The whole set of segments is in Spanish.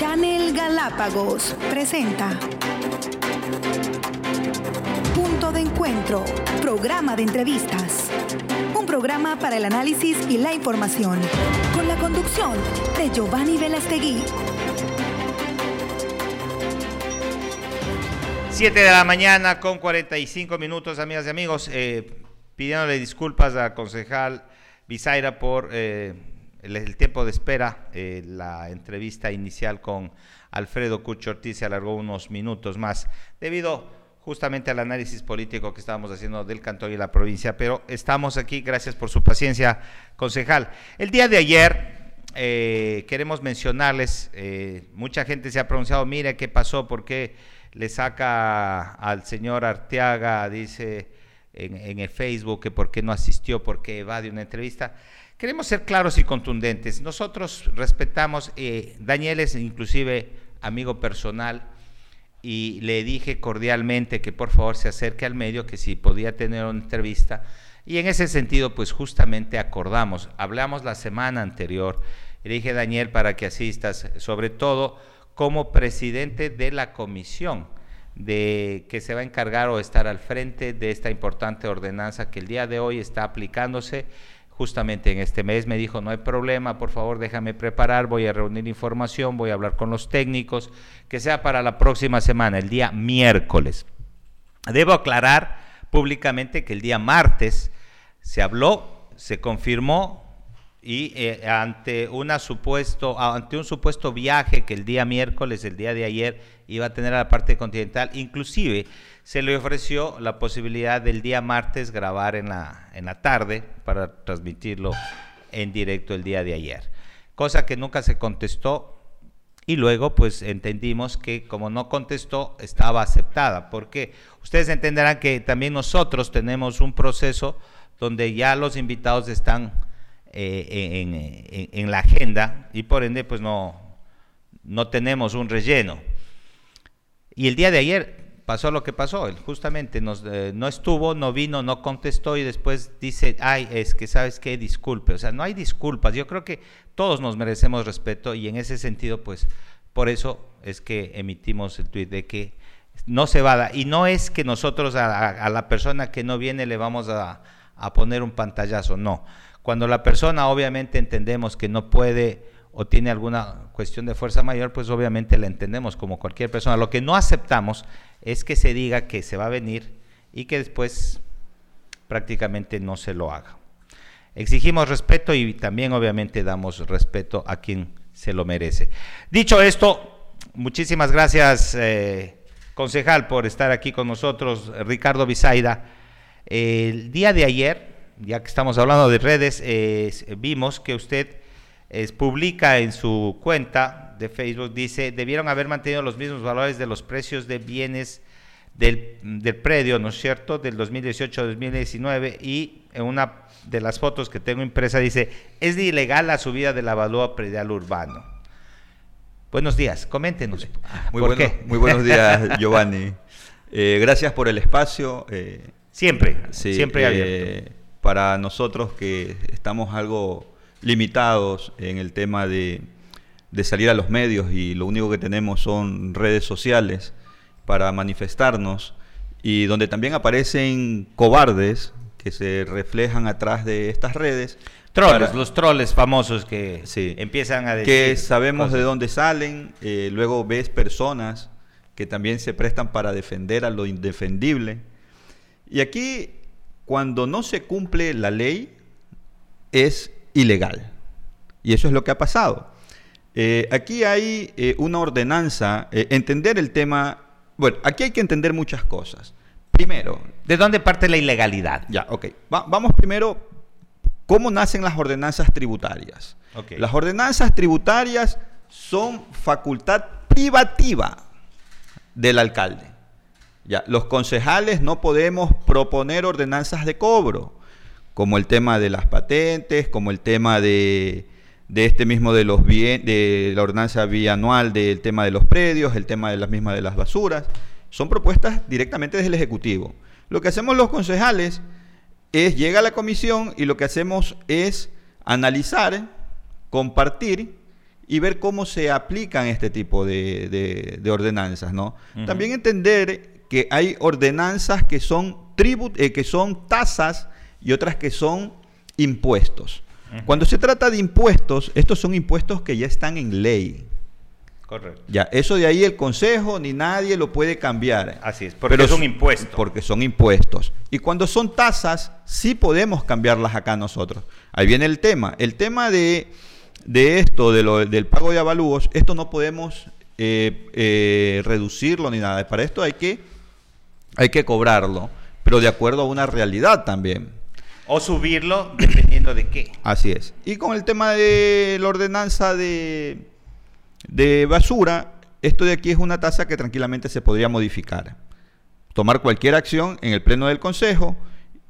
Channel Galápagos presenta Punto de Encuentro, programa de entrevistas. Un programa para el análisis y la información, con la conducción de Giovanni Velastegui. 7 de la mañana con 45 minutos, amigas y amigos. Eh, pidiéndole disculpas al concejal Bizaira por eh, el, tiempo de espera. Eh, la entrevista inicial con Alfredo Cucho Ortiz se alargó unos minutos más debido justamente al análisis político que estábamos haciendo del cantón y la provincia. Pero estamos aquí, gracias por su paciencia, concejal. El día de ayer queremos mencionarles, mucha gente se ha pronunciado, mire qué pasó, por qué le saca al señor Arteaga, dice en, el Facebook que por qué no asistió, porque evade una entrevista. Queremos ser claros y contundentes. Nosotros respetamos, eh, Daniel es inclusive amigo personal y le dije cordialmente que por favor se acerque al medio, que si podía tener una entrevista. Y en ese sentido, pues justamente acordamos, hablamos la semana anterior, le dije, Daniel, para que asistas, sobre todo como presidente de la comisión de que se va a encargar o estar al frente de esta importante ordenanza que el día de hoy está aplicándose justamente en este mes. Me dijo, no hay problema, por favor déjame preparar, voy a reunir información, voy a hablar con los técnicos, que sea para la próxima semana, el día miércoles. Debo aclarar públicamente que el día martes se habló, se confirmó y eh, ante, una supuesto, ante un supuesto viaje que el día miércoles, el día de ayer, iba a tener a la parte continental, inclusive se le ofreció la posibilidad del día martes grabar en la, en la tarde para transmitirlo en directo el día de ayer, cosa que nunca se contestó y luego pues entendimos que como no contestó estaba aceptada, porque ustedes entenderán que también nosotros tenemos un proceso donde ya los invitados están eh, en, la agenda y por ende pues no, no tenemos un relleno. Y el día de ayer pasó lo que pasó, él justamente eh, no estuvo, no vino, no contestó y después dice, ay, es que sabes qué, disculpe, o sea, no hay disculpas, yo creo que todos nos merecemos respeto y en ese sentido pues por eso es que emitimos el tuit de que no se va a dar, y no es que nosotros a, la persona que no viene le vamos a poner un pantallazo, no. Cuando la persona obviamente entendemos que no puede o tiene alguna cuestión de fuerza mayor, pues obviamente la entendemos como cualquier persona. Lo que no aceptamos es que se diga que se va a venir y que después prácticamente no se lo haga. Exigimos respeto y también obviamente damos respeto a quien se lo merece. Dicho esto, muchísimas gracias, eh, concejal, por estar aquí con nosotros, Ricardo Bisaida. El día de ayer ya que estamos hablando de redes, vimos que usted publica en su cuenta de Facebook, dice, debieron haber mantenido los mismos valores de los precios de bienes del, predio, ¿no es cierto?, del 2018-2019 y en una de las fotos que tengo impresa dice, es ilegal la subida de la valúa predial urbano. Buenos días, coméntenos. Muy, muy buenos días, Giovanni. Eh, gracias por el espacio. Eh, siempre, siempre abierto. Eh, para nosotros que estamos algo limitados en el tema de, salir a los medios y lo único que tenemos son redes sociales para manifestarnos y donde también aparecen cobardes que se reflejan atrás de estas redes. Trolls, los troles famosos que empiezan a decir. Que sabemos de dónde salen, eh, luego ves personas que también se prestan para defender a lo indefendible. Y aquí cuando no se cumple la ley es ilegal. Y eso es lo que ha pasado. Eh, aquí hay eh, una ordenanza, eh, entender el tema, bueno, aquí hay que entender muchas cosas. Primero, ¿de dónde parte la ilegalidad? Ya, ok. vamos primero, ¿cómo nacen las ordenanzas tributarias? Las ordenanzas tributarias son facultad privativa del alcalde. Ya, los concejales no podemos proponer ordenanzas de cobro, como el tema de las patentes, como el tema de, este mismo de los bien, de la ordenanza bianual del tema de los predios, el tema de las mismas de las basuras. Son propuestas directamente desde el Ejecutivo. Lo que hacemos los concejales es llega a la comisión y lo que hacemos es analizar, compartir y ver cómo se aplican este tipo de, ordenanzas, ¿no? También entender que hay ordenanzas que son tribut, eh, que son tasas y otras que son impuestos. Cuando se trata de impuestos, estos son impuestos que ya están en ley. Correcto. Ya, eso de ahí el Consejo ni nadie lo puede cambiar. Así es, porque son impuestos. Porque son impuestos. Y cuando son tasas, sí podemos cambiarlas acá nosotros. Ahí viene el tema. El tema de, esto, de lo, del pago de avalúos, esto no podemos eh, eh, reducirlo ni nada. Para esto hay que, hay que cobrarlo, pero de acuerdo a una realidad también. O subirlo dependiendo de qué. Así es. Y con el tema de la ordenanza de, de basura, esto de aquí es una tasa que tranquilamente se podría modificar. Tomar cualquier acción en el pleno del Consejo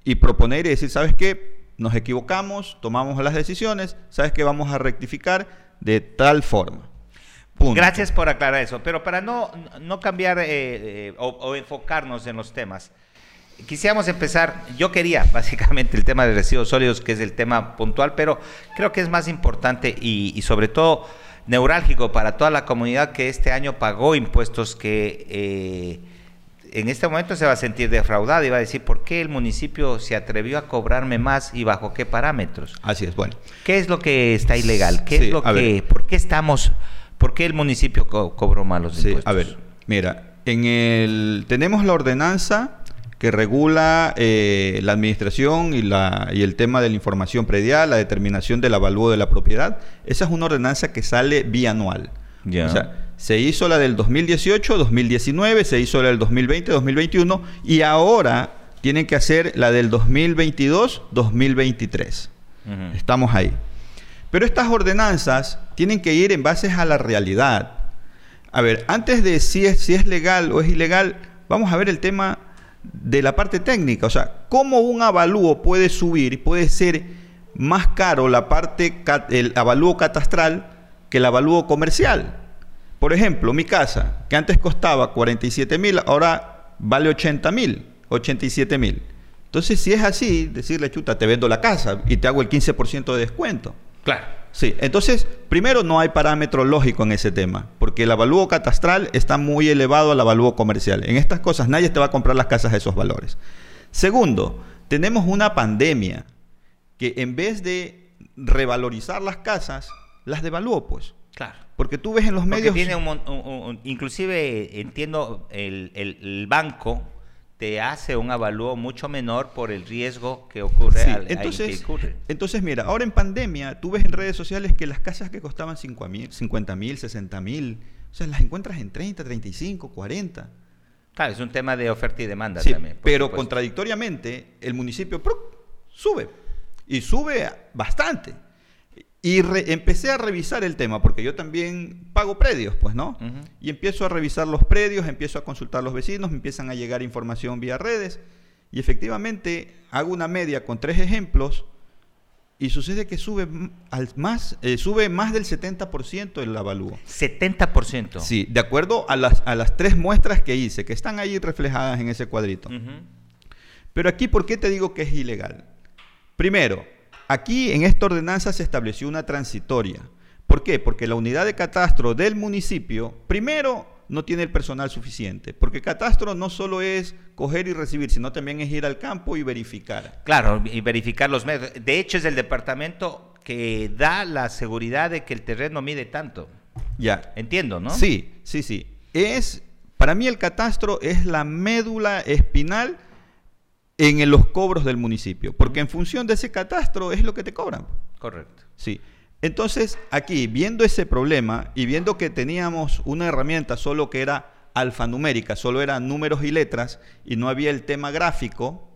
y proponer y decir, ¿sabes qué? Nos equivocamos, tomamos las decisiones, ¿sabes qué? Vamos a rectificar de tal forma. Gracias por aclarar eso. Pero para no, no cambiar eh, eh, o enfocarnos en los temas, quisiéramos empezar, yo quería básicamente el tema de residuos sólidos, que es el tema puntual, pero creo que es más importante y, sobre todo neurálgico para toda la comunidad que este año pagó impuestos que eh, en este momento se va a sentir defraudada y va a decir, ¿por qué el municipio se atrevió a cobrarme más y bajo qué parámetros? Así es, bueno. ¿Qué es lo que está ilegal? ¿Qué es lo que, ¿Por qué estamos, por qué el municipio cobró malos impuestos? A ver, mira, en el, tenemos la ordenanza que regula eh, la administración y, la, y el tema de la información predial, la determinación del avalúo de la propiedad. Esa es una ordenanza que sale bianual. O sea, se hizo la del 2018, 2019, se hizo la del 2020, 2021 y ahora tienen que hacer la del 2022, 2023. Estamos ahí. Pero estas ordenanzas tienen que ir en base a la realidad. A ver, antes de si es, si es legal o es ilegal, vamos a ver el tema de la parte técnica, o sea, cómo un avalúo puede subir, puede ser más caro la parte, el avalúo catastral que el avalúo comercial. Por ejemplo, mi casa, que antes costaba 47 mil, ahora vale 80 mil, 87 mil. Entonces, si es así, decirle, chuta, te vendo la casa y te hago el 15% de descuento. Claro. Sí, entonces, primero no hay parámetro lógico en ese tema, porque el avalúo catastral está muy elevado al avalúo comercial. En estas cosas nadie te va a comprar las casas a esos valores. Segundo, tenemos una pandemia que en vez de revalorizar las casas, las devaluó, pues. Claro. Porque tú ves en los medios... Tiene inclusive, entiendo, el banco te hace un avalúo mucho menor por el riesgo que ocurre. al, entonces, entonces, mira, ahora en pandemia, tú ves en redes sociales que las casas que costaban 50 mil, 60 mil, o sea, las encuentras en 30, 35, 40. Claro, es un tema de oferta y demanda también. Pero contradictoriamente, el municipio sube. Y sube bastante. Y empecé a revisar el tema, porque yo también pago predios, pues, ¿no? Y empiezo a revisar los predios, empiezo a consultar a los vecinos, me empiezan a llegar información vía redes, y efectivamente hago una media con tres ejemplos, y sucede que sube, al más, eh, sube más del 70% el avalúo. 70%. Sí, de acuerdo a las, a las tres muestras que hice, que están ahí reflejadas en ese cuadrito. Pero aquí, ¿por qué te digo que es ilegal? Primero, Aquí en esta ordenanza se estableció una transitoria. ¿Por qué? Porque la unidad de catastro del municipio, primero, no tiene el personal suficiente, porque catastro no solo es coger y recibir, sino también es ir al campo y verificar. Claro, y verificar los medios. De hecho, es el departamento que da la seguridad de que el terreno mide tanto. Ya. Entiendo, ¿no? Sí, sí, sí. Es, para mí el catastro es la médula espinal en los cobros del municipio, porque en función de ese catastro es lo que te cobran. Correcto. Sí. Entonces, aquí, viendo ese problema y viendo que teníamos una herramienta solo que era alfanumérica, solo eran números y letras y no había el tema gráfico,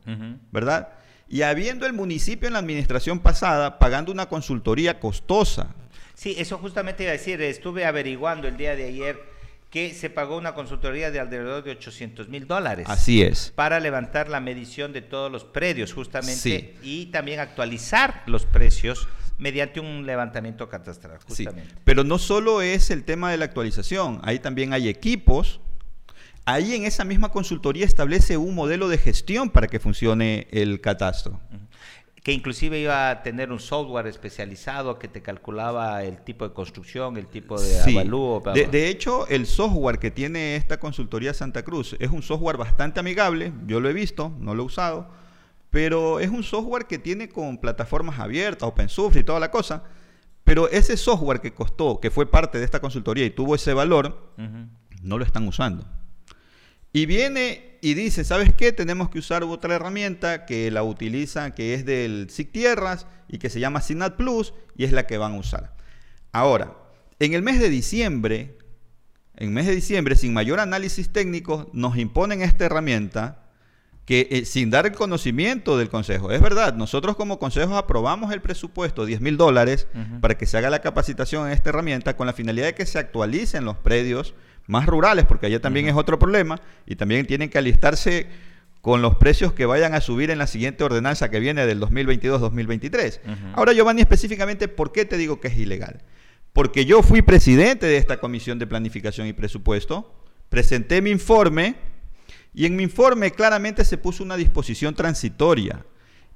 ¿verdad? Y habiendo el municipio en la administración pasada pagando una consultoría costosa. Sí, eso justamente iba a decir, estuve averiguando el día de ayer que se pagó una consultoría de alrededor de 800 mil dólares. Así es. Para levantar la medición de todos los predios, justamente, y también actualizar los precios mediante un levantamiento catastral, justamente. Sí. Pero no solo es el tema de la actualización, ahí también hay equipos. Ahí en esa misma consultoría establece un modelo de gestión para que funcione el catastro. Que inclusive iba a tener un software especializado que te calculaba el tipo de construcción, el tipo de avalúo. De, de, hecho, el software que tiene esta consultoría Santa Cruz es un software bastante amigable, yo lo he visto, no lo he usado, pero es un software que tiene con plataformas abiertas, open source y toda la cosa. Pero ese software que costó, que fue parte de esta consultoría y tuvo ese valor, no lo están usando. Y viene y dice, ¿sabes qué? Tenemos que usar otra herramienta que la utiliza, que es del SIC Tierras y que se llama Signat Plus y es la que van a usar. Ahora, en el mes de diciembre, en el mes de diciembre, sin mayor análisis técnico, nos imponen esta herramienta que eh, sin dar el conocimiento del Consejo. Es verdad, nosotros como Consejo aprobamos el presupuesto, 10 mil dólares, para que se haga la capacitación en esta herramienta con la finalidad de que se actualicen los predios más rurales, porque allá también es otro problema, y también tienen que alistarse con los precios que vayan a subir en la siguiente ordenanza que viene del 2022-2023. Ahora, Giovanni, específicamente, ¿por qué te digo que es ilegal? Porque yo fui presidente de esta Comisión de Planificación y Presupuesto, presenté mi informe, y en mi informe claramente se puso una disposición transitoria,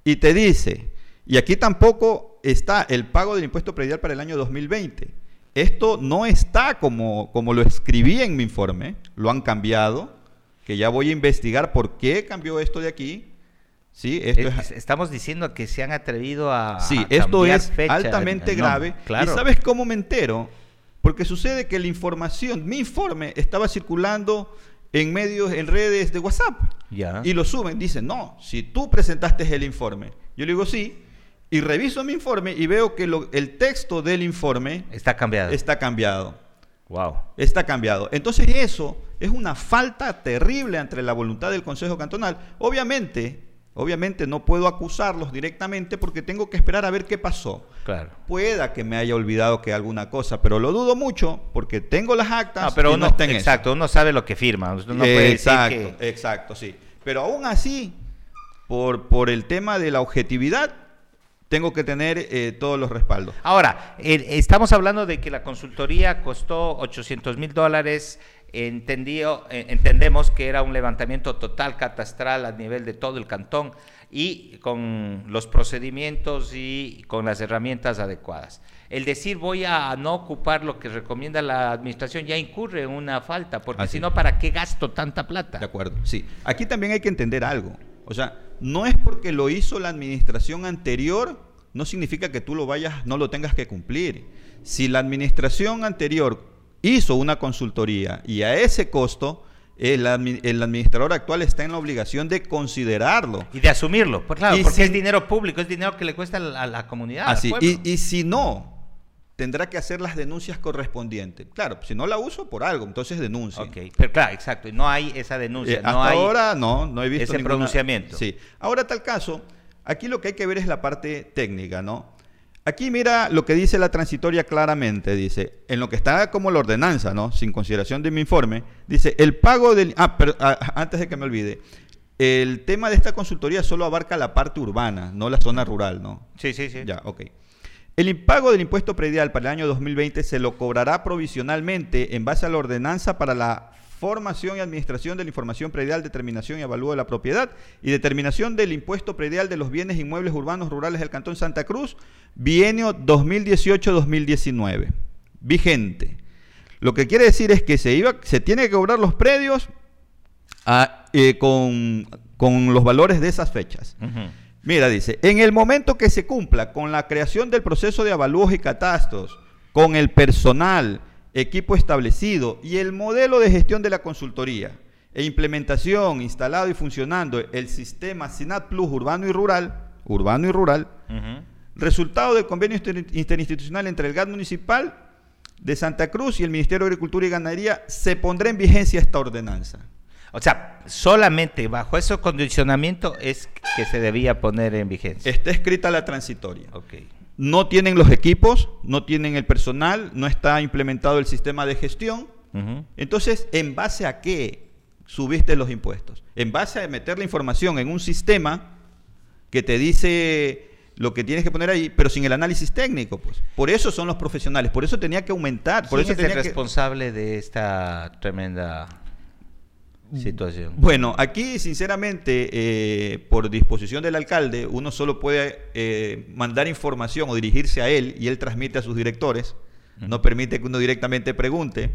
y te dice, y aquí tampoco está el pago del impuesto predial para el año 2020, esto no está como, como lo escribí en mi informe, lo han cambiado, que ya voy a investigar por qué cambió esto de aquí. Sí, esto Estamos diciendo que se han atrevido a. Sí, esto es altamente grave. ¿Y sabes cómo me entero? Porque sucede que la información, mi informe, estaba circulando en medios, en redes de WhatsApp. Ya. Y lo suben. Dicen, no, si tú presentaste el informe. Yo le digo, sí y reviso mi informe y veo que el texto del informe está cambiado. Está cambiado. Wow. Está cambiado. Entonces eso es una falta terrible entre la voluntad del Consejo Cantonal. Obviamente, obviamente no puedo acusarlos directamente porque tengo que esperar a ver qué pasó. Claro. Pueda que me haya olvidado que alguna cosa, pero lo dudo mucho porque tengo las actas. No, pero uno, está exacto, uno sabe lo que firma. exacto, exacto, sí. Pero aún así, por, por el tema de la objetividad, tengo que tener eh, todos los respaldos. Ahora, estamos hablando de que la consultoría costó 800 mil dólares. Entendió, eh, entendemos que era un levantamiento total catastral a nivel de todo el cantón y con los procedimientos y con las herramientas adecuadas. El decir voy a no ocupar lo que recomienda la administración ya incurre en una falta, porque si no, ¿para qué gasto tanta plata? De acuerdo, sí. Aquí también hay que entender algo. O sea, no es porque lo hizo la administración anterior, no significa que tú lo vayas, no lo tengas que cumplir. Si la administración anterior hizo una consultoría y a ese costo, el, administrador actual está en la obligación de considerarlo. Y de asumirlo, pues claro, porque es dinero público, es dinero que le cuesta a la, comunidad. Así, y, y, si no, tendrá que hacer las denuncias correspondientes. Claro, si no la uso por algo, entonces denuncia. Ok, pero claro, exacto, no hay esa denuncia. Eh, hasta ahora no, no he visto ese pronunciamiento. Sí, ahora tal caso, aquí lo que hay que ver es la parte técnica, ¿no? Aquí mira lo que dice la transitoria claramente, dice, en lo que está como la ordenanza, ¿no? Sin consideración de mi informe, dice, el pago del... Ah, pero ah, antes de que me olvide, el tema de esta consultoría solo abarca la parte urbana, no la zona rural, ¿no? Sí, sí, sí. Ya, ok. El impago del impuesto predial para el año 2020 se lo cobrará provisionalmente en base a la ordenanza para la formación y administración de la información predial, determinación y avalúo de la propiedad y determinación del impuesto predial de los bienes inmuebles urbanos rurales del Cantón Santa Cruz, bienio 2018-2019, vigente. Lo que quiere decir es que se, iba, se tiene que cobrar los predios ah, eh, con, los valores de esas fechas. Mira, dice, en el momento que se cumpla con la creación del proceso de avalúos y catastros, con el personal, equipo establecido y el modelo de gestión de la consultoría e implementación, instalado y funcionando el sistema SINAT Plus urbano y rural, urbano y rural, resultado del convenio interinstitucional entre el GAT municipal de Santa Cruz y el Ministerio de Agricultura y Ganadería, se pondrá en vigencia esta ordenanza. O sea, solamente bajo ese condicionamiento es que se debía poner en vigencia. Está escrita la transitoria. Okay. No tienen los equipos, no tienen el personal, no está implementado el sistema de gestión. Entonces, ¿en base a qué subiste los impuestos? En base a meter la información en un sistema que te dice lo que tienes que poner ahí, pero sin el análisis técnico, pues. Por eso son los profesionales, por eso tenía que aumentar. Por ¿Quién eso es el responsable de esta tremenda situación? Bueno, aquí sinceramente, eh, por disposición del alcalde, uno solo puede eh, mandar información o dirigirse a él y él transmite a sus directores. No permite que uno directamente pregunte.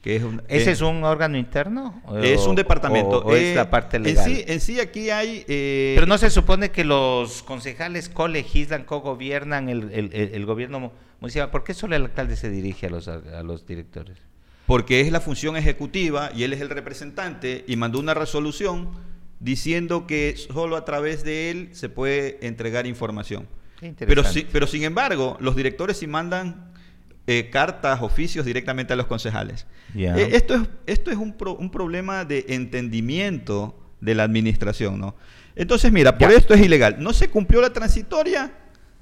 Que es ¿Ese es un órgano interno? es un departamento. O, es la parte legal. En sí, en sí aquí hay... Pero no se supone que los concejales colegislan, cogobiernan el, el, el, gobierno municipal. ¿Por qué solo el alcalde se dirige a los, a los directores? Porque es la función ejecutiva y él es el representante y mandó una resolución diciendo que solo a través de él se puede entregar información. Pero, pero sin embargo, los directores sí mandan eh, cartas, oficios directamente a los concejales. Eh, esto es, esto es un, un, problema de entendimiento de la administración, ¿no? Entonces, mira, por esto es ilegal. No se cumplió la transitoria,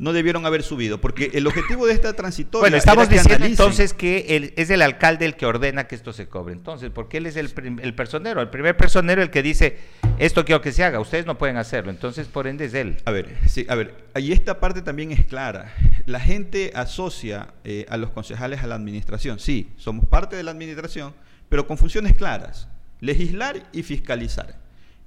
no debieron haber subido, porque el objetivo de esta transitoria. Bueno, estamos diciendo entonces que es el alcalde el que ordena que esto se cobre. Entonces, porque él es el, el, personero, el primer personero el que dice esto quiero que se haga, ustedes no pueden hacerlo. Entonces, por ende es él. A ver, sí, a ver, ahí esta parte también es clara. La gente asocia eh, a los concejales a la administración. Sí, somos parte de la administración, pero con funciones claras: legislar y fiscalizar.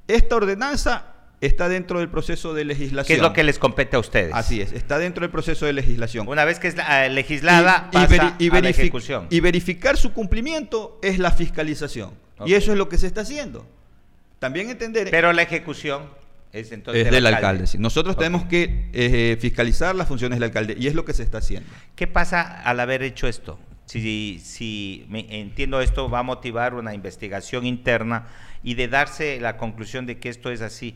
Esta ordenanza está dentro del proceso de legislación. ¿Qué es lo que les compete a ustedes? Así es, está dentro del proceso de legislación. Una vez que es eh, legislada, y, pasa a la ejecución. Y verificar su cumplimiento es la fiscalización. Y eso es lo que se está haciendo. También entender... Pero la ejecución es entonces... Es del, alcalde. Nosotros tenemos que eh, fiscalizar las funciones del alcalde y es lo que se está haciendo. ¿Qué pasa al haber hecho esto? Si, si me entiendo esto, va a motivar una investigación interna y de darse la conclusión de que esto es así.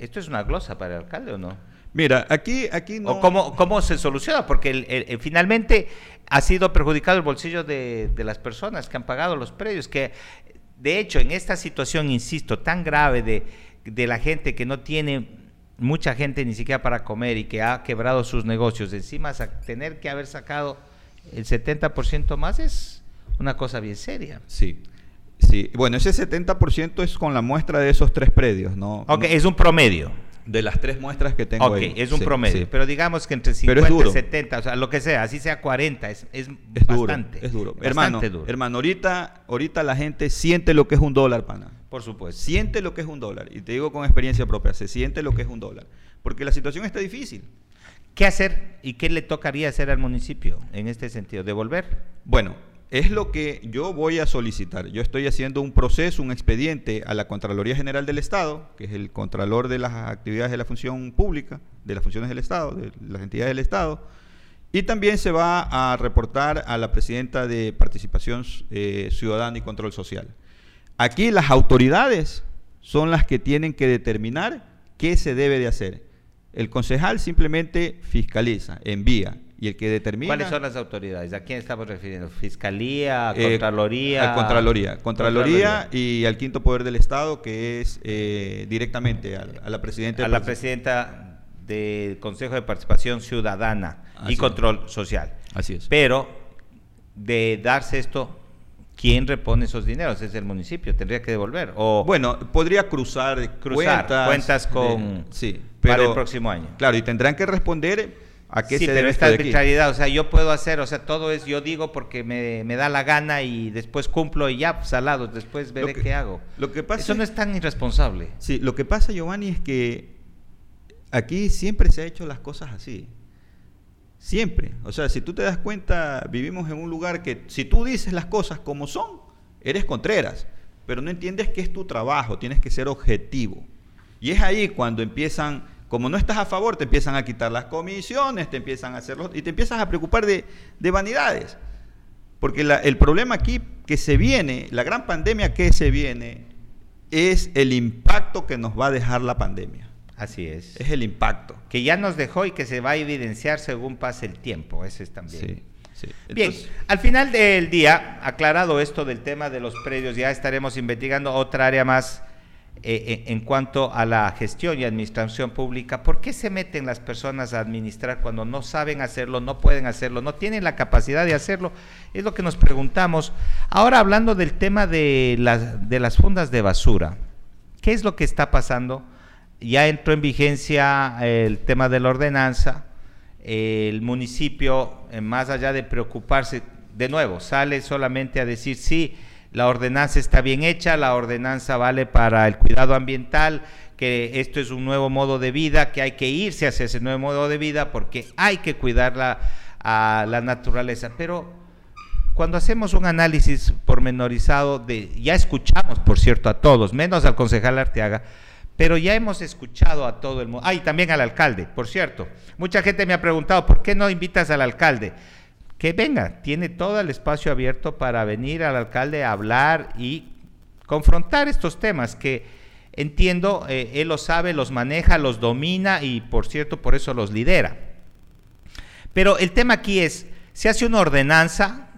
¿Esto es una glosa para el alcalde o no? Mira, aquí, aquí no. ¿O cómo, cómo se soluciona? Porque finalmente ha sido perjudicado el bolsillo de, las personas que han pagado los predios. Que de hecho, en esta situación, insisto, tan grave de, de la gente que no tiene mucha gente ni siquiera para comer y que ha quebrado sus negocios, encima tener que haber sacado el 70% más es una cosa bien seria. Sí. Sí, bueno, ese 70% es con la muestra de esos tres predios, ¿no? Ok, es un promedio. De las tres muestras que tengo Ok, es un promedio. Pero digamos que entre 50 y 70, o sea, lo que sea, así sea 40, es, es, bastante. es duro. hermano, hermano ahorita, ahorita la gente siente lo que es un dólar, pana. Por supuesto. Siente lo que es un dólar. Y te digo con experiencia propia, se siente lo que es un dólar. Porque la situación está difícil. ¿Qué hacer y qué le tocaría hacer al municipio en este sentido? ¿Devolver? Bueno, es lo que yo voy a solicitar. Yo estoy haciendo un proceso, un expediente a la Contraloría General del Estado, que es el contralor de las actividades de la función pública, de las funciones del Estado, de las entidades del Estado, y también se va a reportar a la presidenta de Participación eh, Ciudadana y Control Social. Aquí las autoridades son las que tienen que determinar qué se debe de hacer. El concejal simplemente fiscaliza, envía, y el que determina... ¿Cuáles son las autoridades? ¿A quién estamos refiriendo? ¿Fiscalía? Eh, ¿Contraloría? Contraloría. Contraloría y al quinto poder del Estado, que es eh, directamente a, la presidenta... A la presidenta del Consejo de Participación Ciudadana y Control Social. Así es. Pero de darse esto, ¿quién repone esos dineros? Es el municipio, tendría que devolver. O bueno, podría cruzar, cruzar cuentas, con sí, para el próximo año. Claro, y tendrán que responder ¿A qué sí, pero esta arbitrariedad, o sea, yo puedo hacer, o sea, todo es yo digo porque me, da la gana y después cumplo y ya, salados, pues, después veré qué hago. Lo que pasa Eso no es tan irresponsable. Sí, lo que pasa, Giovanni, es que aquí siempre se ha hecho las cosas así. Siempre. O sea, si tú te das cuenta, vivimos en un lugar que si tú dices las cosas como son, eres contreras, pero no entiendes que es tu trabajo, tienes que ser objetivo. Y es ahí cuando empiezan como no estás a favor, te empiezan a quitar las comisiones, te empiezan a hacerlo y te empiezas a preocupar de, vanidades. Porque el problema aquí que se viene, la gran pandemia que se viene, es el impacto que nos va a dejar la pandemia. Así es. Es el impacto. Que ya nos dejó y que se va a evidenciar según pase el tiempo. Ese es también. Sí, Bien, al final del día, aclarado esto del tema de los predios, ya estaremos investigando otra área más eh, eh, en cuanto a la gestión y administración pública, ¿por qué se meten las personas a administrar cuando no saben hacerlo, no pueden hacerlo, no tienen la capacidad de hacerlo? Es lo que nos preguntamos. Ahora hablando del tema de las, de las fundas de basura, ¿qué es lo que está pasando? Ya entró en vigencia el tema de la ordenanza, el municipio, eh, más allá de preocuparse, de nuevo, sale solamente a decir sí, la ordenanza está bien hecha, la ordenanza vale para el cuidado ambiental, que esto es un nuevo modo de vida, que hay que irse hacia ese nuevo modo de vida porque hay que cuidar la, la naturaleza. Pero cuando hacemos un análisis pormenorizado de, ya escuchamos, por cierto, a todos, menos al concejal Arteaga, pero ya hemos escuchado a todo el mundo. Ah, y también al alcalde, por cierto. Mucha gente me ha preguntado, ¿por qué no invitas al alcalde? Que venga, tiene todo el espacio abierto para venir al alcalde a hablar y confrontar estos temas que entiendo, eh, él los sabe, los maneja, los domina y por cierto, por eso los lidera. Pero el tema aquí es, se hace una ordenanza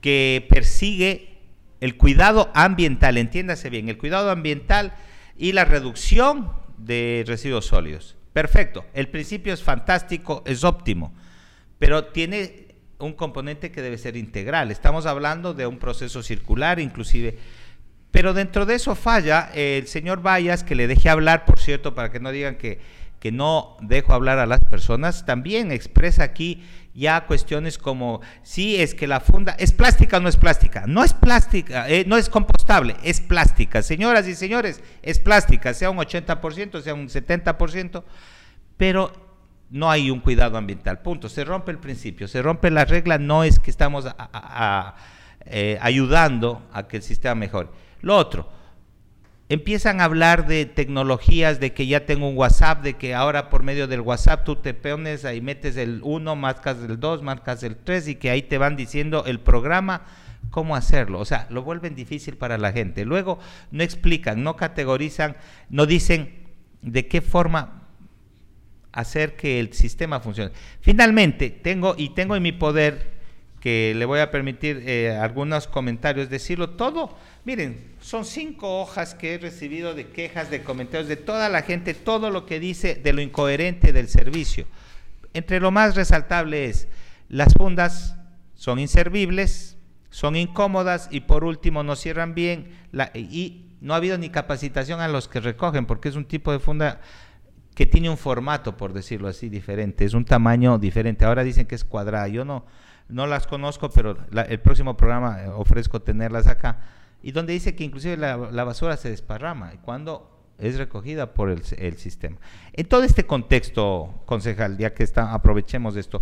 que persigue el cuidado ambiental, entiéndase bien, el cuidado ambiental y la reducción de residuos sólidos. Perfecto, el principio es fantástico, es óptimo, pero tiene un componente que debe ser integral. Estamos hablando de un proceso circular inclusive, pero dentro de eso falla el señor Vallas, que le deje hablar, por cierto, para que no digan que, que no dejo hablar a las personas, también expresa aquí ya cuestiones como si es que la funda es plástica o no es plástica. No es plástica, eh, no es compostable, es plástica. Señoras y señores, es plástica, sea un 80%, sea un 70%, pero no hay un cuidado ambiental. Punto. Se rompe el principio, se rompe la regla, no es que estamos eh, ayudando a que el sistema mejore. Lo otro, empiezan a hablar de tecnologías, de que ya tengo un WhatsApp, de que ahora por medio del WhatsApp tú te pones ahí, metes el 1, marcas el 2, marcas el 3 y que ahí te van diciendo el programa cómo hacerlo. O sea, lo vuelven difícil para la gente. Luego no explican, no categorizan, no dicen de qué forma hacer que el sistema funcione. Finalmente, tengo y tengo en mi poder que le voy a permitir eh, algunos comentarios, decirlo todo. Miren, son cinco hojas que he recibido de quejas, de comentarios de toda la gente, todo lo que dice de lo incoherente del servicio. Entre lo más resaltable es, las fundas son inservibles, son incómodas y por último no cierran bien y no ha habido ni capacitación a los que recogen porque es un tipo de funda que tiene un formato, por decirlo así, diferente, es un tamaño diferente. Ahora dicen que es cuadrada, yo no, no las conozco, pero el próximo programa eh, ofrezco tenerlas acá y donde dice que inclusive la, basura se desparrama cuando es recogida por el, sistema. En todo este contexto, concejal, ya que está, aprovechemos esto,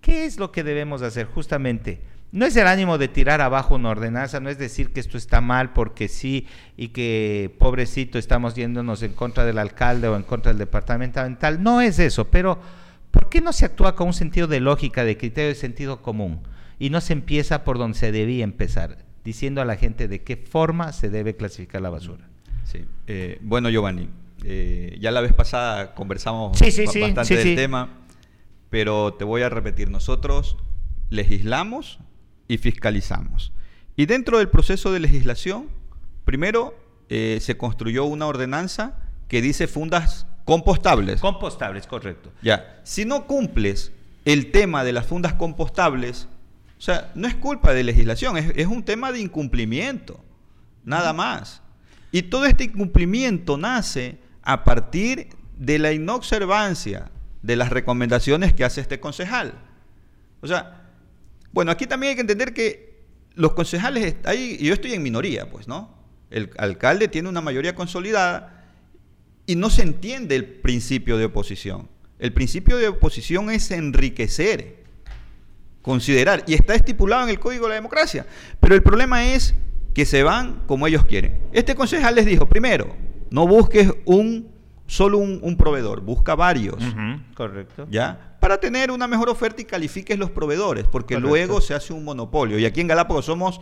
¿qué es lo que debemos hacer justamente? No es el ánimo de tirar abajo una ordenanza, no es decir que esto está mal porque sí y que pobrecito estamos yéndonos en contra del alcalde o en contra del departamento ambiental, no es eso, pero ¿por qué no se actúa con un sentido de lógica, de criterio de sentido común y no se empieza por donde se debía empezar? diciendo a la gente de qué forma se debe clasificar la basura. Sí. Eh, bueno, Giovanni, eh, ya la vez pasada conversamos bastante del tema, pero te voy a repetir, nosotros legislamos y fiscalizamos. Y dentro del proceso de legislación, primero eh, se construyó una ordenanza que dice fundas compostables. Compostables, correcto. Ya, si no cumples el tema de las fundas compostables, o sea, no es culpa de legislación, es, un tema de incumplimiento, nada más. Y todo este incumplimiento nace a partir de la inobservancia de las recomendaciones que hace este concejal. O sea, bueno, aquí también hay que entender que los concejales, ahí, yo estoy en minoría, pues, ¿no? El alcalde tiene una mayoría consolidada y no se entiende el principio de oposición. El principio de oposición es enriquecer considerar y está estipulado en el Código de la Democracia. Pero el problema es que se van como ellos quieren. Este concejal les dijo, primero, no busques un solo un, proveedor, busca varios. correcto. ¿Ya? Para tener una mejor oferta y califiques los proveedores, porque luego se hace un monopolio. Y aquí en Galápagos somos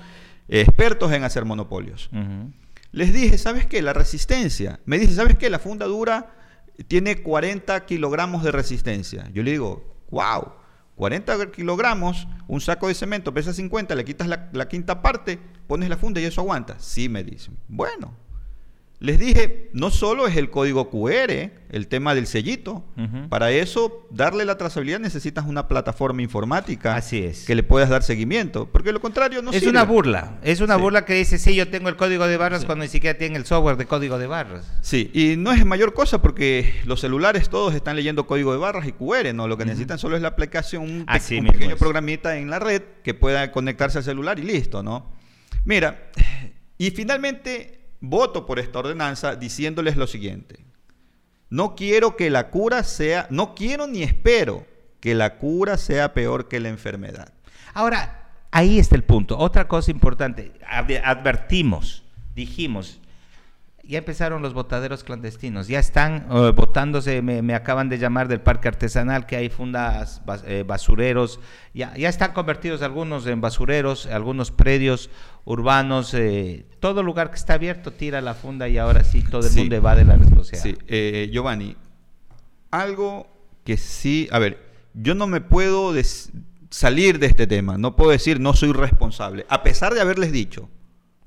expertos en hacer monopolios. Les dije, ¿sabes qué? La resistencia. Me dice, ¿sabes qué? La funda dura tiene 40 kilogramos de resistencia. Yo le digo, wow. 40 kilogramos, un saco de cemento pesa 50, le quitas la, quinta parte, pones la funda y eso aguanta. Sí, me dicen. Bueno, les dije, no solo es el código QR, el tema del sellito. Para eso, darle la trazabilidad necesitas una plataforma informática Así es. que le puedas dar seguimiento. Porque lo contrario no Es una burla. Es una burla que dice, sí, yo tengo el código de barras cuando ni siquiera tiene el software de código de barras. Sí, y no es mayor cosa porque los celulares todos están leyendo código de barras y QR, ¿no? Lo que necesitan solo es la aplicación, un, pequeño programita en la red que pueda conectarse al celular y listo, ¿no? Mira, y finalmente voto por esta ordenanza diciéndoles lo siguiente. No quiero que la cura sea, no quiero ni espero que la cura sea peor que la enfermedad. Ahora, ahí está el punto. Otra cosa importante, advertimos, dijimos, ya empezaron los botaderos clandestinos, ya están uh, botándose, me, acaban de llamar del parque artesanal, que hay fundas eh, basureros, ya, ya están convertidos algunos en basureros, algunos predios urbanos, eh, todo lugar que está abierto tira la funda y ahora sí todo el mundo va de la responsabilidad. Sí, eh, Giovanni, algo que sí, a ver, yo no me puedo salir de este tema, no puedo decir no soy responsable, a pesar de haberles dicho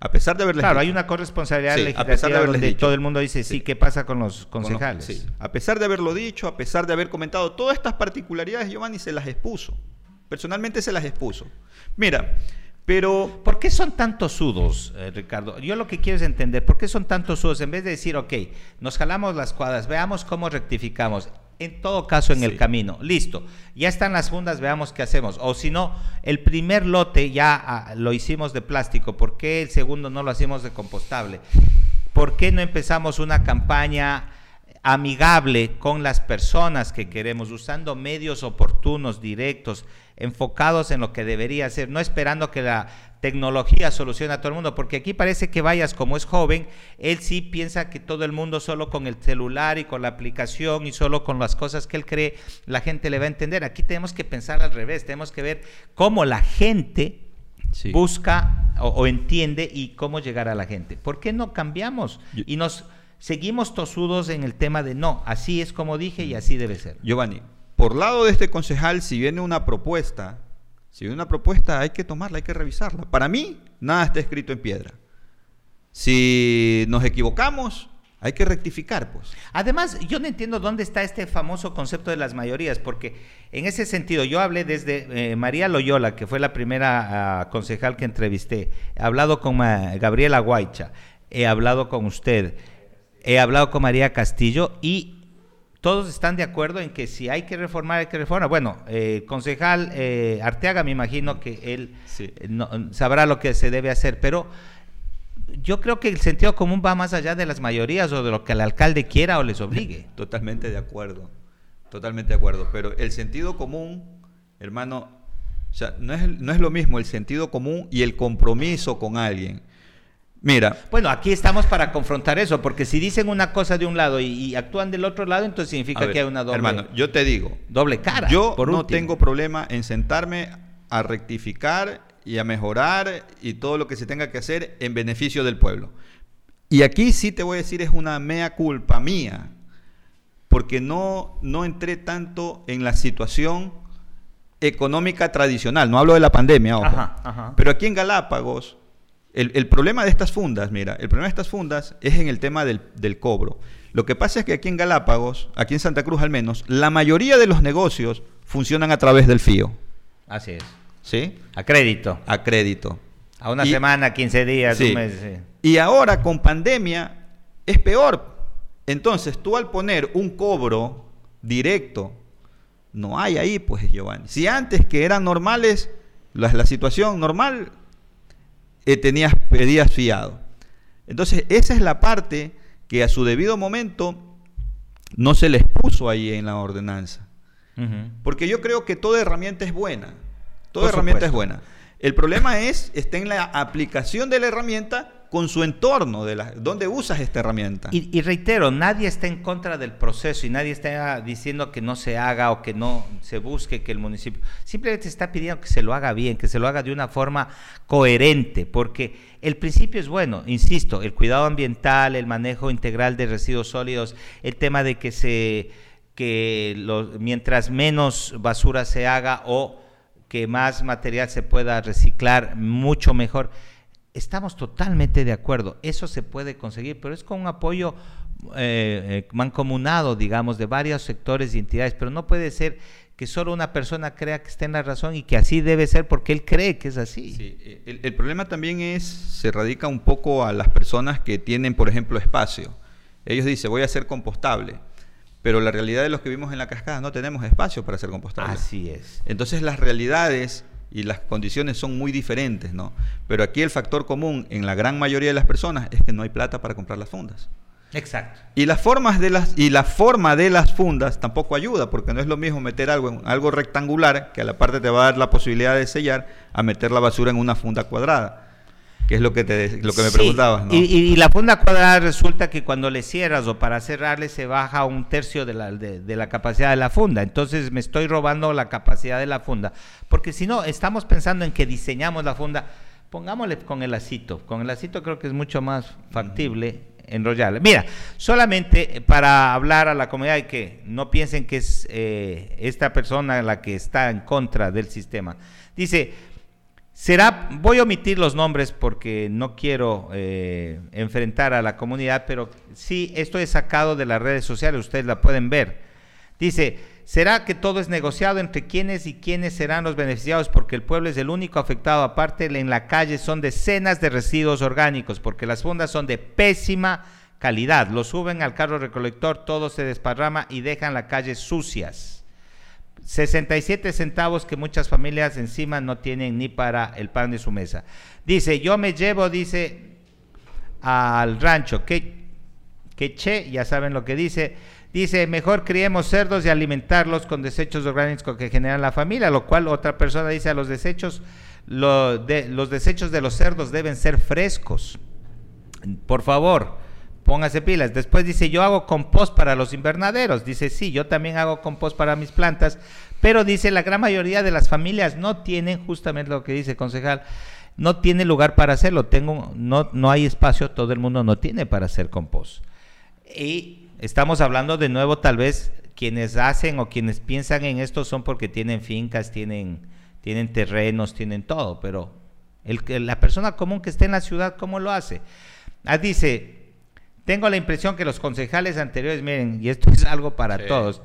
a pesar de haberles Claro, hay una corresponsabilidad legislativa a pesar de haberles dicho, todo el mundo dice, sí, ¿qué pasa con los concejales? sí. A pesar de haberlo dicho, a pesar de haber comentado todas estas particularidades, Giovanni se las expuso. Personalmente se las expuso. Mira, pero... ¿Por qué son tantos sudos, eh, Ricardo? Yo lo que quiero es entender, ¿por qué son tantos sudos? En vez de decir, ok, nos jalamos las cuadras, veamos cómo rectificamos en todo caso en el camino. Listo, ya están las fundas, veamos qué hacemos. O si no, el primer lote ya ah, lo hicimos de plástico, ¿por qué el segundo no lo hacemos de compostable? ¿Por qué no empezamos una campaña amigable con las personas que queremos, usando medios oportunos, directos, enfocados en lo que debería ser, no esperando que la tecnología soluciona a todo el mundo, porque aquí parece que vayas como es joven, él sí piensa que todo el mundo solo con el celular y con la aplicación y solo con las cosas que él cree, la gente le va a entender. Aquí tenemos que pensar al revés, tenemos que ver cómo la gente busca o, entiende y cómo llegar a la gente. ¿Por qué no cambiamos y nos seguimos tosudos en el tema de no, así es como dije y así debe ser? Giovanni, por lado de este concejal, si viene una propuesta si hay una propuesta, hay que tomarla, hay que revisarla. Para mí, nada está escrito en piedra. Si nos equivocamos, hay que rectificar, pues. Además, yo no entiendo dónde está este famoso concepto de las mayorías, porque en ese sentido, yo hablé desde eh, María Loyola, que fue la primera ah, concejal que entrevisté, he hablado con Gabriela Guaycha, he hablado con usted, he hablado con María Castillo y todos están de acuerdo en que si hay que reformar, hay que reformar. Bueno, eh, concejal eh, Arteaga, me imagino que él eh, sabrá lo que se debe hacer, pero yo creo que el sentido común va más allá de las mayorías o de lo que el alcalde quiera o les obligue. Totalmente de acuerdo, totalmente de acuerdo, pero el sentido común, hermano, o sea, no es, no es lo mismo el sentido común y el compromiso con alguien. Mira. Bueno, aquí estamos para confrontar eso, porque si dicen una cosa de un lado y, actúan del otro lado, entonces significa que hay una doble. Hermano, yo te digo. Doble cara. Yo no tengo problema en sentarme a rectificar y a mejorar y todo lo que se tenga que hacer en beneficio del pueblo. Y aquí sí te voy a decir, es una mea culpa mía, porque no, no entré tanto en la situación económica tradicional. No hablo de la pandemia, ojo. Pero aquí en Galápagos el, problema de estas fundas, mira, el problema de estas fundas es en el tema del, cobro. Lo que pasa es que aquí en Galápagos, aquí en Santa Cruz al menos, la mayoría de los negocios funcionan a través del FIO. Así es. ¿Sí? A crédito. A crédito. A una semana, 15 días, un mes. Y ahora con pandemia es peor. Entonces tú al poner un cobro directo, no hay ahí, pues Giovanni. Si antes que eran normales, la situación normal, eh, tenías, pedías fiado. Entonces, esa es la parte que a su debido momento no se les puso ahí en la ordenanza. Porque yo creo que toda herramienta es buena. Toda herramienta es buena. El problema es, está en la aplicación de la herramienta con su entorno, de la, dónde usas esta herramienta. Y, reitero, nadie está en contra del proceso y nadie está diciendo que no se haga o que no se busque que el municipio, simplemente está pidiendo que se lo haga bien, que se lo haga de una forma coherente, porque el principio es bueno, insisto, el cuidado ambiental, el manejo integral de residuos sólidos, el tema de que se que mientras menos basura se haga o que más material se pueda reciclar, mucho mejor Estamos totalmente de acuerdo, eso se puede conseguir, pero es con un apoyo eh, eh, mancomunado, digamos, de varios sectores y entidades, pero no puede ser que solo una persona crea que está en la razón y que así debe ser porque él cree que es así. Sí, el, el, problema también es, se radica un poco a las personas que tienen, por ejemplo, espacio. Ellos dicen, voy a ser compostable, pero la realidad de los que vivimos en la cascada no tenemos espacio para ser compostable. Así es. Entonces las realidades y las condiciones son muy diferentes, ¿no? Pero aquí el factor común en la gran mayoría de las personas es que no hay plata para comprar las fundas. Exacto. Y las formas de las y la forma de las fundas tampoco ayuda, porque no es lo mismo meter algo en algo rectangular que a la parte te va a dar la posibilidad de sellar a meter la basura en una funda cuadrada. Que es lo que te lo que me preguntabas, ¿no? y, la funda cuadrada resulta que cuando le cierras o para cerrarle se baja un tercio de la, de la capacidad de la funda. Entonces me estoy robando la capacidad de la funda. Porque si no, estamos pensando en que diseñamos la funda pongámosle con el lacito. Con el lacito creo que es mucho más factible enrollarle. Mira, solamente para hablar a la comunidad y que no piensen que es eh, esta persona la que está en contra del sistema. Dice, será, voy a omitir los nombres porque no quiero eh, enfrentar a la comunidad, pero sí, esto es sacado de las redes sociales, ustedes la pueden ver. Dice, ¿será que todo es negociado entre quiénes y quiénes serán los beneficiados? Porque el pueblo es el único afectado. Aparte, en la calle son decenas de residuos orgánicos, porque las fundas son de pésima calidad. Lo suben al carro recolector, todo se desparrama y dejan la calle sucias. 67 centavos que muchas familias encima no tienen ni para el pan de su mesa. Dice, yo me llevo, dice, al rancho, que, que che, ya saben lo que dice, Dice, mejor criemos cerdos y alimentarlos con desechos orgánicos que generan la familia, lo cual otra persona dice, a los desechos, de, los desechos de los cerdos deben ser frescos. Por favor, póngase pilas. Después dice, yo hago compost para los invernaderos. Dice, sí, yo también hago compost para mis plantas, pero dice, la gran mayoría de las familias no tienen, justamente lo que dice concejal, no tiene lugar para hacerlo. Tengo, no, no hay espacio, todo el mundo no tiene para hacer compost. Y Estamos hablando de nuevo, tal vez quienes hacen o quienes piensan en esto son porque tienen fincas, tienen, tienen terrenos, tienen todo, pero el, la persona común que esté en la ciudad, ¿cómo lo hace? Ah, dice, tengo la impresión que los concejales anteriores, miren, y esto es algo para todos,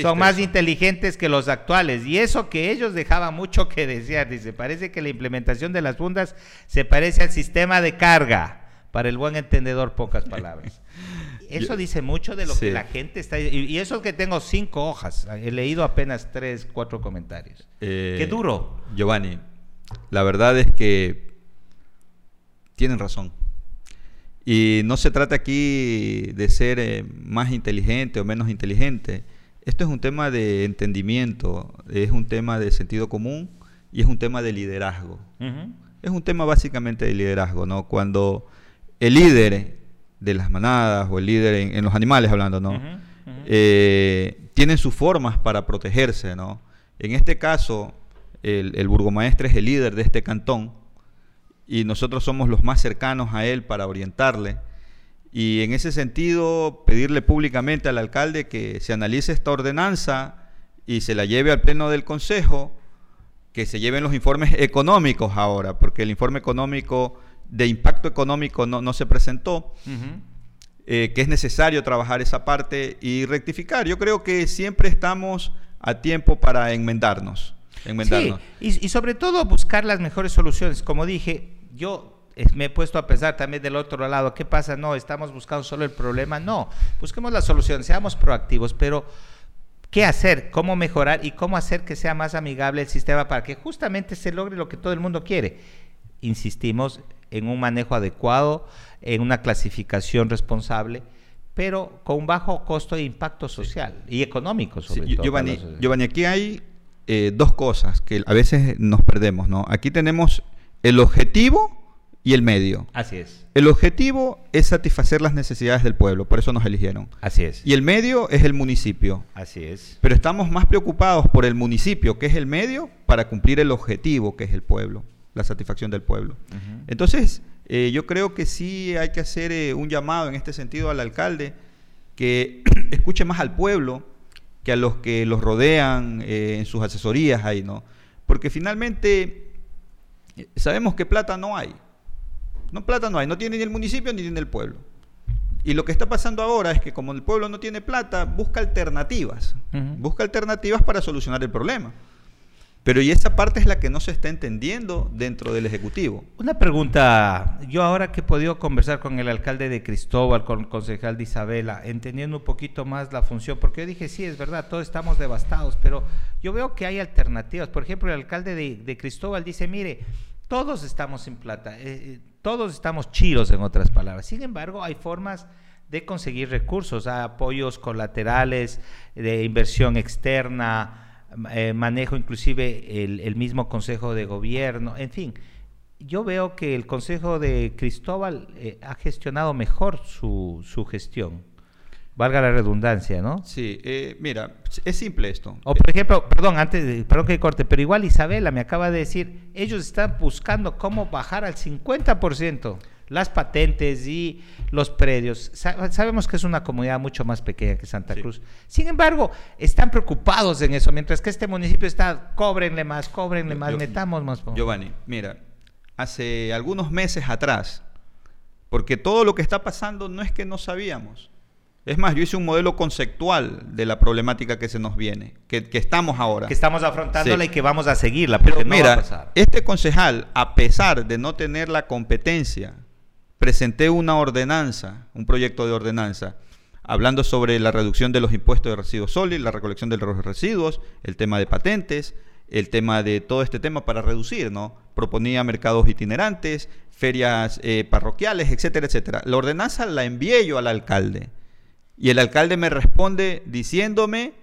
son más inteligentes que los actuales. Y eso que ellos dejaban mucho que desear. Dice, parece que la implementación de las fundas se parece al sistema de carga. Para el buen entendedor, pocas palabras. Eso dice mucho de lo que la gente está... Y, eso es que tengo cinco hojas. He leído apenas tres, cuatro comentarios. Eh, Qué duro. Giovanni, la verdad es que tienen razón. Y no se trata aquí de ser eh, más inteligente o menos inteligente. Esto es un tema de entendimiento, es un tema de sentido común y es un tema de liderazgo. Es un tema básicamente de liderazgo, ¿no? Cuando el líder de las manadas o el líder en, los animales hablando, ¿no? Eh, tienen sus formas para protegerse, ¿no? En este caso, el, el, burgomaestre es el líder de este cantón y nosotros somos los más cercanos a él para orientarle. Y en ese sentido, pedirle públicamente al alcalde que se analice esta ordenanza y se la lleve al pleno del consejo, que se lleven los informes económicos ahora, porque el informe económico de impacto económico no, se presentó, eh, que es necesario trabajar esa parte y rectificar. Yo creo que siempre estamos a tiempo para enmendarnos. enmendarnos. Sí, y, sobre todo buscar las mejores soluciones. Como dije, yo me he puesto a pensar también del otro lado, ¿qué pasa? No, estamos buscando solo el problema. No, busquemos la solución, seamos proactivos, pero ¿qué hacer? ¿Cómo mejorar? ¿Y cómo hacer que sea más amigable el sistema para que justamente se logre lo que todo el mundo quiere? Insistimos, en un manejo adecuado, en una clasificación responsable, pero con bajo costo e impacto social y económico sobre todo. Giovanni, aquí hay eh, dos cosas que a veces nos perdemos, ¿no? Aquí tenemos el objetivo y el medio. Así es. El objetivo es satisfacer las necesidades del pueblo, por eso nos eligieron. Así es. Y el medio es el municipio. Así es. Pero estamos más preocupados por el municipio, que es el medio, para cumplir el objetivo, que es el pueblo la satisfacción del pueblo. Entonces, eh, yo creo que sí hay que hacer eh, un llamado en este sentido al alcalde que escuche más al pueblo que a los que los rodean eh, en sus asesorías ahí, ¿no? Porque finalmente sabemos que plata no hay. No, plata no hay, no tiene ni el municipio ni tiene el pueblo. Y lo que está pasando ahora es que como el pueblo no tiene plata, busca alternativas. Busca alternativas para solucionar el problema. Pero y esa parte es la que no se está entendiendo dentro del Ejecutivo. Una pregunta, yo ahora que he podido conversar con el alcalde de Cristóbal, con el concejal de Isabela, entendiendo un poquito más la función, porque yo dije, sí, es verdad, todos estamos devastados, pero yo veo que hay alternativas. Por ejemplo, el alcalde de, Cristóbal dice, mire, todos estamos sin plata, eh, eh, todos estamos chiros en otras palabras. Sin embargo, hay formas de conseguir recursos, apoyos colaterales, de inversión externa, eh, manejo inclusive el, mismo Consejo de Gobierno, en fin. Yo veo que el Consejo de Cristóbal eh, ha gestionado mejor su, su, gestión. Valga la redundancia, ¿no? Sí, eh, mira, es simple esto. O por ejemplo, perdón, antes, de, perdón que corte, pero igual Isabela me acaba de decir, ellos están buscando cómo bajar al 50% las patentes y los predios. sabemos que es una comunidad mucho más pequeña que Santa Cruz. Sin embargo, están preocupados en eso, mientras que este municipio está, cóbrenle más, cóbrenle más, metamos más. Giovanni, mira, hace algunos meses atrás, porque todo lo que está pasando no es que no sabíamos. Es más, yo hice un modelo conceptual de la problemática que se nos viene, que, estamos ahora. Que estamos afrontándola y que vamos a seguirla, pero mira, Este concejal, a pesar de no tener la competencia presenté una ordenanza, un proyecto de ordenanza, hablando sobre la reducción de los impuestos de residuos sólidos, la recolección de los residuos, el tema de patentes, el tema de todo este tema para reducir, ¿no? Proponía mercados itinerantes, ferias eh, parroquiales, etcétera, etcétera. La ordenanza la envié yo al alcalde y el alcalde me responde diciéndome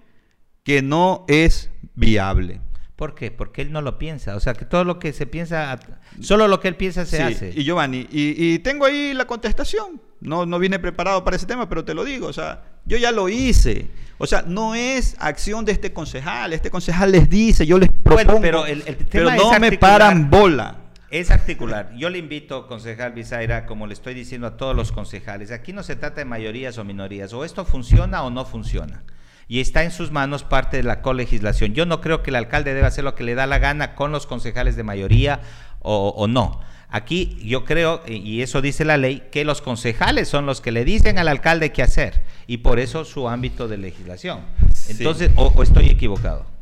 que no es viable. ¿Por qué? Porque él no lo piensa. O sea, que todo lo que se piensa, solo lo que él piensa se hace. Y Giovanni, y, tengo ahí la contestación. No, no vine preparado para ese tema, pero te lo digo. O sea, yo ya lo hice. O sea, no es acción de este concejal. Este concejal les dice, yo les propongo. pero el, tema no me paran bola. Es articular. Yo le invito, concejal Bizaira, como le estoy diciendo a todos los concejales, aquí no se trata de mayorías o minorías. O esto funciona o no funciona y está en sus manos parte de la colegislación. Yo no creo que el alcalde deba hacer lo que le da la gana con los concejales de mayoría o, no. Aquí yo creo, y eso dice la ley, que los concejales son los que le dicen al alcalde qué hacer y por eso su ámbito de legislación. Entonces, o, estoy equivocado.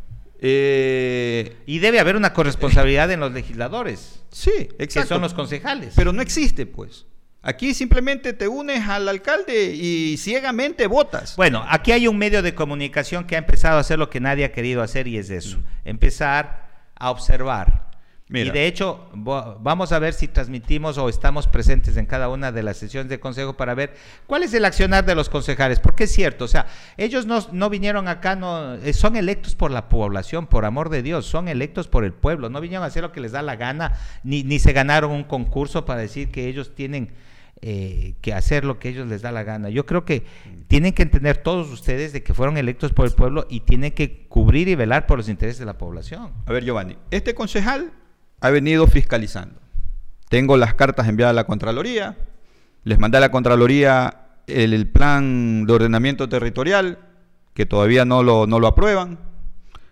Eh, y debe haber una corresponsabilidad en los legisladores. Sí, exacto. Que son los concejales. Pero no existe, pues. Aquí simplemente te unes al alcalde y ciegamente votas. Bueno, aquí hay un medio de comunicación que ha empezado a hacer lo que nadie ha querido hacer y es eso, mm. empezar a observar. Y de hecho, vamos a ver si transmitimos o estamos presentes en cada una de las sesiones de consejo para ver cuál es el accionar de los concejales, porque es cierto, o sea, ellos no, no vinieron acá, no, eh, son electos por la población, por amor de Dios, son electos por el pueblo, no vinieron a hacer lo que les da la gana, ni, ni se ganaron un concurso para decir que ellos tienen eh, que hacer lo que ellos les da la gana. Yo creo que tienen que entender todos ustedes de que fueron electos por el pueblo y tienen que cubrir y velar por los intereses de la población. A ver, Giovanni, este concejal ha venido fiscalizando. Tengo las cartas enviadas a la Contraloría, les mandé a la Contraloría el, plan de ordenamiento territorial, que todavía no lo, no lo aprueban.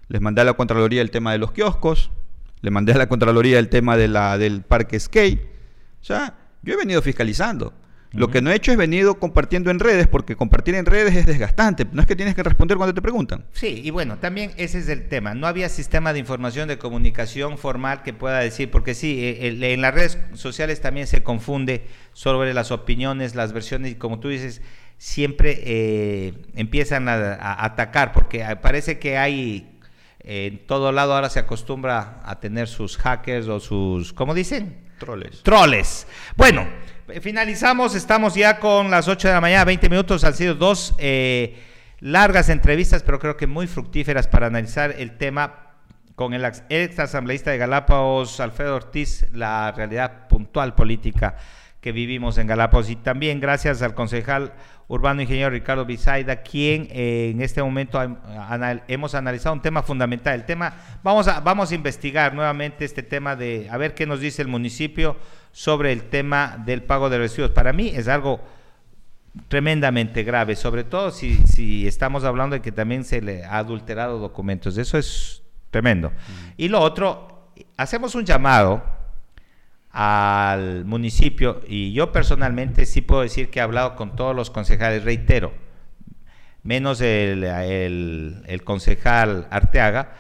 Les mandé a la Contraloría el tema de los kioscos, les mandé a la Contraloría el tema de la, del parque skate. O sea, yo he venido fiscalizando. Lo que no he hecho es venido compartiendo en redes, porque compartir en redes es desgastante. No es que tienes que responder cuando te preguntan. Sí, y bueno, también ese es el tema. No había sistema de información de comunicación formal que pueda decir, porque sí, eh, en las redes sociales también se confunde sobre las opiniones, las versiones, y como tú dices, siempre eh, empiezan a, atacar, porque parece que hay en todo lado ahora se acostumbra a tener sus hackers o sus, ¿cómo dicen? Troles. Troles. Bueno, finalizamos, estamos ya con las 8 de la mañana, 20 minutos, han sido dos eh, largas entrevistas, pero creo que muy fructíferas para analizar el tema con el ex asambleísta de Galápagos, Alfredo Ortiz, la realidad puntual política que vivimos en Galápagos y también gracias al concejal urbano ingeniero Ricardo Bisaida, quien eh, en este momento hemos analizado un tema fundamental. El tema, vamos a, vamos a investigar nuevamente este tema de, a ver qué nos dice el municipio sobre el tema del pago de residuos. Para mí es algo tremendamente grave, sobre todo si, si estamos hablando de que también se le ha adulterado documentos. Eso es tremendo. Mm. Y lo otro, hacemos un llamado al municipio y yo personalmente sí puedo decir que he hablado con todos los concejales, reitero, menos el, el, concejal Arteaga,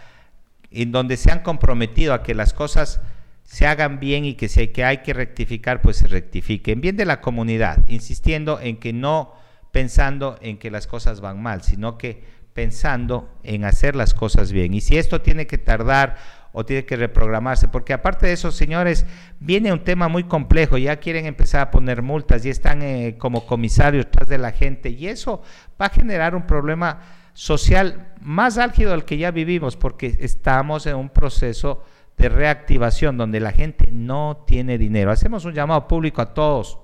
en donde se han comprometido a que las cosas se hagan bien y que si que, hay que rectificar, pues se rectifique. En bien de la comunidad, insistiendo en que no pensando en que las cosas van mal, sino que pensando en hacer las cosas bien. Y si esto tiene que tardar o tiene que reprogramarse, porque aparte de eso, señores, viene un tema muy complejo, ya quieren empezar a poner multas y están eh, como comisarios tras de la gente y eso va a generar un problema social más álgido del que ya vivimos, porque estamos en un proceso de reactivación donde la gente no tiene dinero. Hacemos un llamado público a todos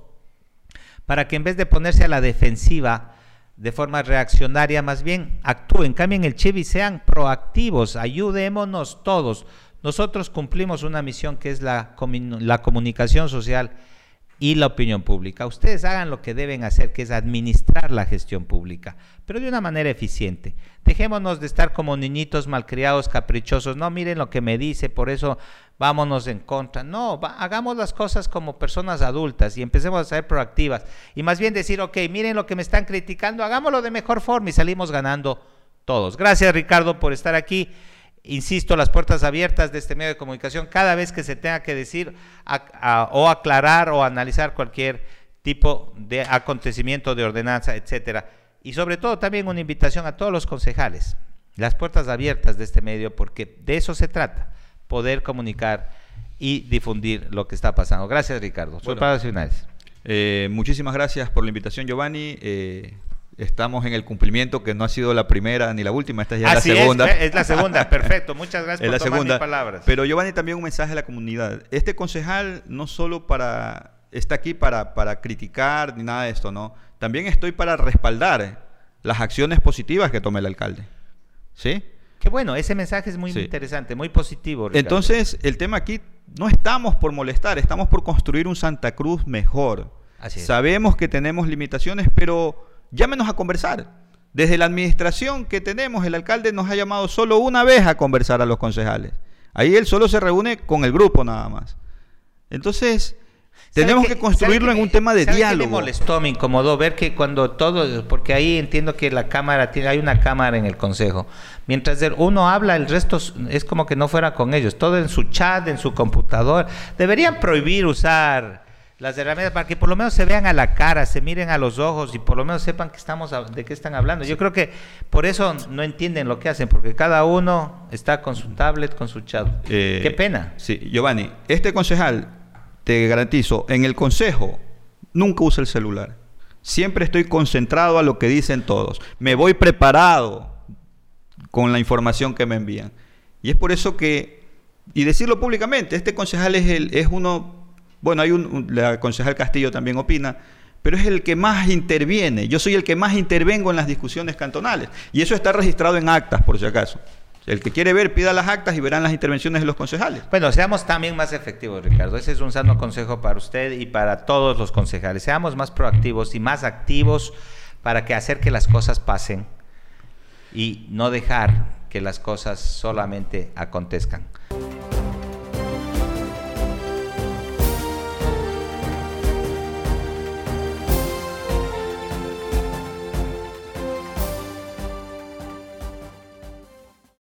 para que en vez de ponerse a la defensiva de forma reaccionaria, más bien actúen, cambien el chip sean proactivos, ayudémonos todos. Nosotros cumplimos una misión que es la comunicación social y la opinión pública. Ustedes hagan lo que deben hacer, que es administrar la gestión pública, pero de una manera eficiente. Dejémonos de estar como niñitos malcriados, caprichosos. No, miren lo que me dice, por eso vámonos en contra. No, hagamos las cosas como personas adultas y empecemos a ser proactivas. Y más bien decir, ok, miren lo que me están criticando, hagámoslo de mejor forma y salimos ganando todos. Gracias Ricardo por estar aquí insisto, las puertas abiertas de este medio de comunicación cada vez que se tenga que decir o aclarar o analizar cualquier tipo de acontecimiento de ordenanza, etcétera. Y sobre todo también una invitación a todos los concejales, las puertas abiertas de este medio, porque de eso se trata, poder comunicar y difundir lo que está pasando. Gracias, Ricardo. Soy bueno. Eh, muchísimas gracias por la invitación, Giovanni. Eh, estamos en el cumplimiento que no ha sido la primera ni la última, esta es ya la segunda. Es, es, la segunda, perfecto. Muchas gracias por la tomar segunda. mis palabras. Pero Giovanni también un mensaje a la comunidad. Este concejal no solo para está aquí para, para criticar ni nada de esto, no. También estoy para respaldar las acciones positivas que tome el alcalde. ¿Sí? Qué bueno, ese mensaje es muy interesante, muy positivo. Entonces, el tema aquí no estamos por molestar, estamos por construir un Santa Cruz mejor. Sabemos que tenemos limitaciones, pero llámenos a conversar. Desde la administración que tenemos, el alcalde nos ha llamado solo una vez a conversar a los concejales. Ahí él solo se reúne con el grupo nada más. Entonces, tenemos que, construirlo en un tema de diálogo. me molestó, me incomodó ver que cuando todo, porque ahí entiendo que la cámara tiene, hay una cámara en el consejo. Mientras uno habla, el resto es como que no fuera con ellos. Todo en su chat, en su computador. Deberían prohibir usar las herramientas para que por lo menos se vean a la cara, se miren a los ojos y por lo menos sepan que estamos de qué están hablando. Yo creo que por eso no entienden lo que hacen, porque cada uno está con su tablet, con su chat. Eh, qué pena. Sí, Giovanni, este concejal, te garantizo, en el consejo nunca usa el celular. Siempre estoy concentrado a lo que dicen todos. Me voy preparado con la información que me envían. Y es por eso que, y decirlo públicamente, este concejal es, el, es uno bueno, hay un, la concejal Castillo también opina, pero es el que más interviene. Yo soy el que más intervengo en las discusiones cantonales. Y eso está registrado en actas, por si acaso. El que quiere ver, pida las actas y verán las intervenciones de los concejales. Bueno, seamos también más efectivos, Ricardo. Ese es un sano consejo para usted y para todos los concejales. Seamos más proactivos y más activos para que hacer que las cosas pasen y no dejar que las cosas solamente acontezcan.